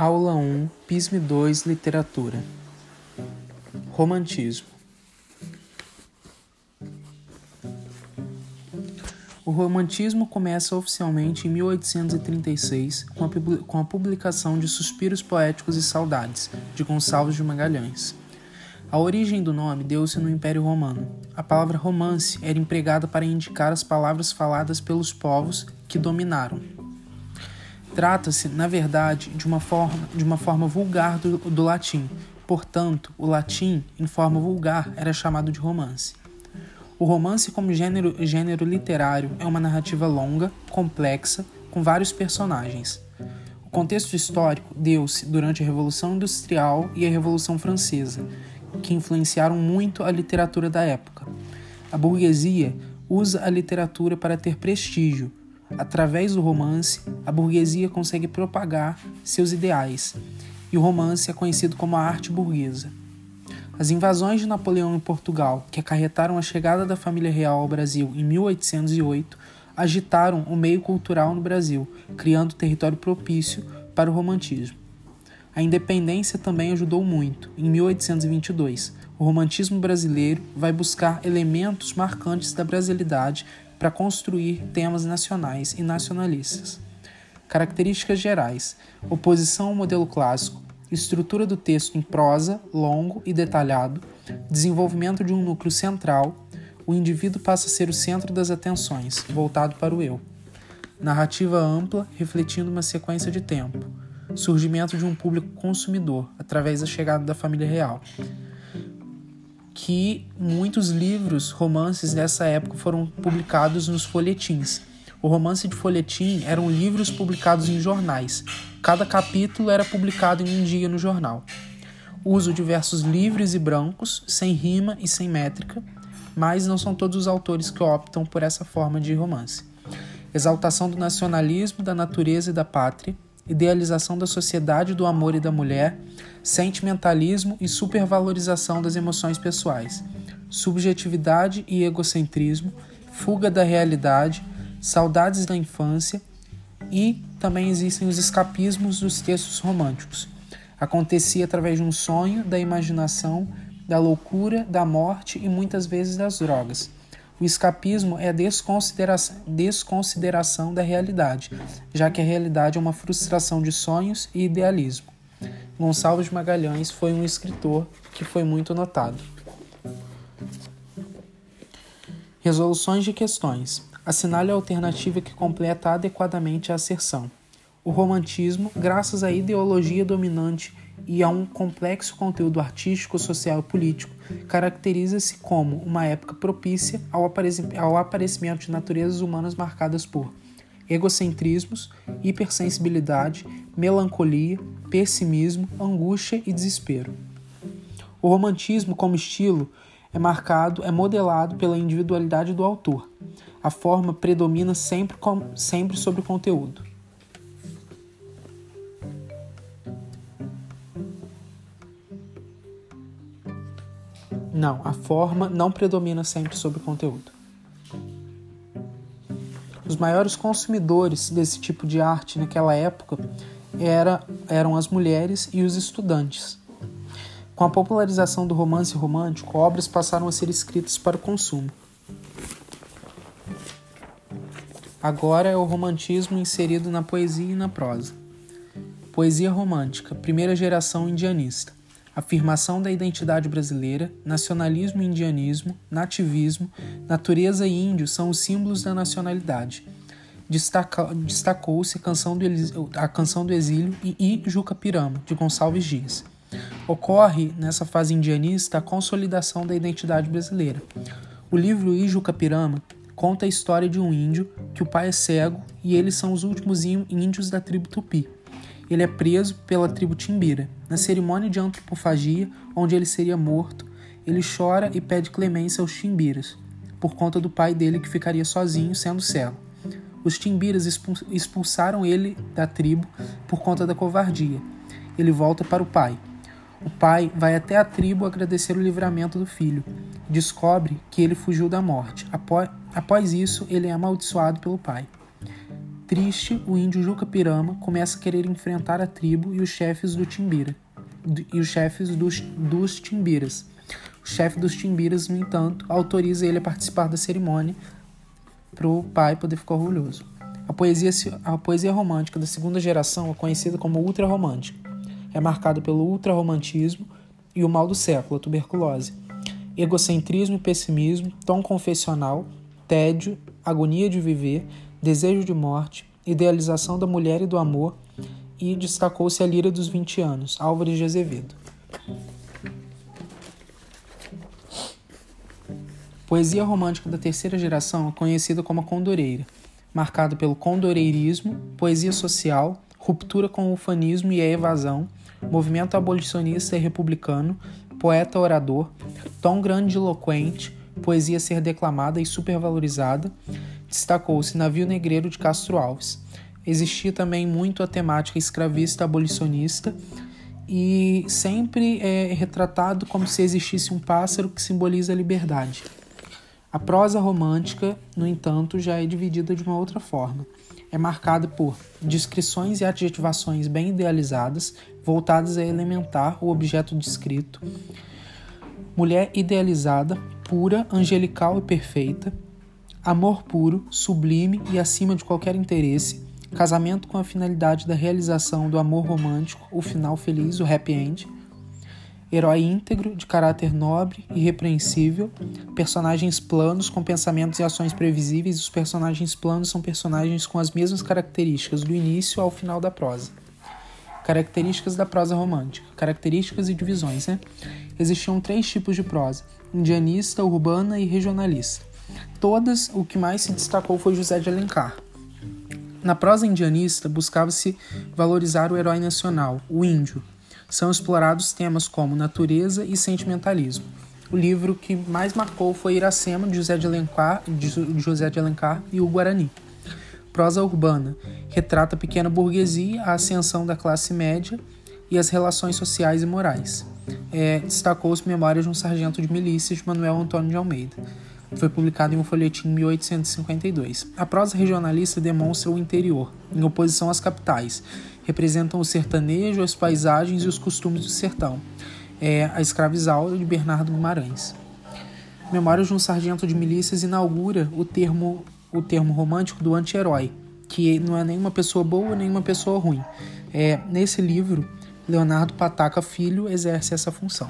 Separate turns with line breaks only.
Aula 1, PISM 2, Literatura. Romantismo. O romantismo começa oficialmente em 1836 com a publicação de Suspiros Poéticos e Saudades, de Gonçalves de Magalhães. A origem do nome deu-se no Império Romano. A palavra romance era empregada para indicar as palavras faladas pelos povos que dominaram. Trata-se, na verdade, de uma forma, de uma forma vulgar do, do latim. Portanto, o latim, em forma vulgar, era chamado de romance. O romance, como gênero, gênero literário, é uma narrativa longa, complexa, com vários personagens. O contexto histórico deu-se durante a Revolução Industrial e a Revolução Francesa, que influenciaram muito a literatura da época. A burguesia usa a literatura para ter prestígio, Através do romance, a burguesia consegue propagar seus ideais, e o romance é conhecido como a arte burguesa. As invasões de Napoleão em Portugal, que acarretaram a chegada da família real ao Brasil em 1808, agitaram o meio cultural no Brasil, criando território propício para o romantismo. A independência também ajudou muito. Em 1822, o romantismo brasileiro vai buscar elementos marcantes da brasilidade para construir temas nacionais e nacionalistas. Características gerais: oposição ao modelo clássico, estrutura do texto em prosa, longo e detalhado, desenvolvimento de um núcleo central, o indivíduo passa a ser o centro das atenções, voltado para o eu. Narrativa ampla, refletindo uma sequência de tempo. Surgimento de um público consumidor, através da chegada da família real que muitos livros, romances dessa época foram publicados nos folhetins. O romance de folhetim eram livros publicados em jornais. Cada capítulo era publicado em um dia no jornal. Uso de versos livres e brancos, sem rima e sem métrica, mas não são todos os autores que optam por essa forma de romance. Exaltação do nacionalismo, da natureza e da pátria, idealização da sociedade, do amor e da mulher, sentimentalismo e supervalorização das emoções pessoais, subjetividade e egocentrismo, fuga da realidade, saudades da infância e também existem os escapismos dos textos românticos. Acontecia através de um sonho, da imaginação, da loucura, da morte e muitas vezes das drogas. O escapismo é a desconsideração, desconsideração da realidade, já que a realidade é uma frustração de sonhos e idealismo. Gonçalves Magalhães foi um escritor que foi muito notado. Resoluções de questões. Assinale a alternativa que completa adequadamente a asserção. O romantismo, graças à ideologia dominante e a um complexo conteúdo artístico, social e político, caracteriza-se como uma época propícia ao, aparecimento de naturezas humanas marcadas por egocentrismos, hipersensibilidade, melancolia, pessimismo, angústia e desespero. O romantismo, como estilo, é marcado, é modelado pela individualidade do autor. A forma predomina sempre, sempre sobre o conteúdo. Não, a forma não predomina sempre sobre o conteúdo. Os maiores consumidores desse tipo de arte naquela época era, eram as mulheres e os estudantes. Com a popularização do romance romântico, obras passaram a ser escritas para o consumo. Agora é o romantismo inserido na poesia e na prosa. Poesia romântica, primeira geração indianista afirmação da identidade brasileira, nacionalismo e indianismo, nativismo, natureza e índio são os símbolos da nacionalidade. Destacou-se a, canção do, Exílio e I Juca Pirama, de Gonçalves Dias. Ocorre, nessa fase indianista, a consolidação da identidade brasileira. O livro I Juca Pirama conta a história de um índio que o pai é cego e eles são os últimos índios da tribo Tupi ele é preso pela tribo Timbira. Na cerimônia de antropofagia, onde ele seria morto, ele chora e pede clemência aos Timbiras, por conta do pai dele que ficaria sozinho, sendo cego. Os Timbiras expulsaram ele da tribo por conta da covardia. Ele volta para o pai. O pai vai até a tribo agradecer o livramento do filho. Descobre que ele fugiu da morte. Após, isso, ele é amaldiçoado pelo pai. Triste, o índio Juca Pirama começa a querer enfrentar a tribo e os chefes do Timbira e os chefes dos, dos Timbiras. O chefe dos Timbiras, no entanto, autoriza ele a participar da cerimônia para o pai poder ficar orgulhoso. A poesia, a poesia romântica da segunda geração é conhecida como ultrarromântica. É marcada pelo ultrarromantismo e o mal do século, a tuberculose. Egocentrismo e pessimismo, tom confessional, tédio, agonia de viver, desejo de morte, idealização da mulher e do amor, e destacou-se a Lira dos 20 anos, Álvares de Azevedo. Poesia romântica da terceira geração é conhecida como a condoreira, marcada pelo condoreirismo, poesia social, ruptura com o ufanismo e a evasão, movimento abolicionista e republicano, poeta orador, tom grandiloquente, poesia ser declamada e supervalorizada, destacou-se Navio Negreiro de Castro Alves. Existia também muito a temática escravista abolicionista e sempre é retratado como se existisse um pássaro que simboliza a liberdade. A prosa romântica, no entanto, já é dividida de uma outra forma. É marcada por descrições e adjetivações bem idealizadas, voltadas a elementar o objeto descrito. Mulher idealizada, pura, angelical e perfeita, amor puro, sublime e acima de qualquer interesse, casamento com a finalidade da realização do amor romântico, o final feliz, o happy end, herói íntegro, de caráter nobre e repreensível, personagens planos com pensamentos e ações previsíveis. Os personagens planos são personagens com as mesmas características do início ao final da prosa. Características da prosa romântica. Características e divisões, né? Existiam três tipos de prosa: indianista, urbana e regionalista. Todas, o que mais se destacou foi José de Alencar. Na prosa indianista, buscava-se valorizar o herói nacional, o índio. São explorados temas como natureza e sentimentalismo. O livro que mais marcou foi Iracema, de José de Alencar, de José de Alencar e o Guarani. Prosa urbana retrata a pequena burguesia, a ascensão da classe média e as relações sociais e morais. É, Destacou-se Memórias de um Sargento de Milícia, de Manuel Antônio de Almeida. Foi publicado em um folhetim em 1852. A prosa regionalista demonstra o interior, em oposição às capitais. Representam o sertanejo, as paisagens e os costumes do sertão. É a escravizaura de Bernardo Guimarães. Memórias de um Sargento de Milícias inaugura o termo, o termo romântico do anti-herói, que não é nenhuma pessoa boa nem uma pessoa ruim. É, nesse livro, Leonardo Pataca Filho exerce essa função.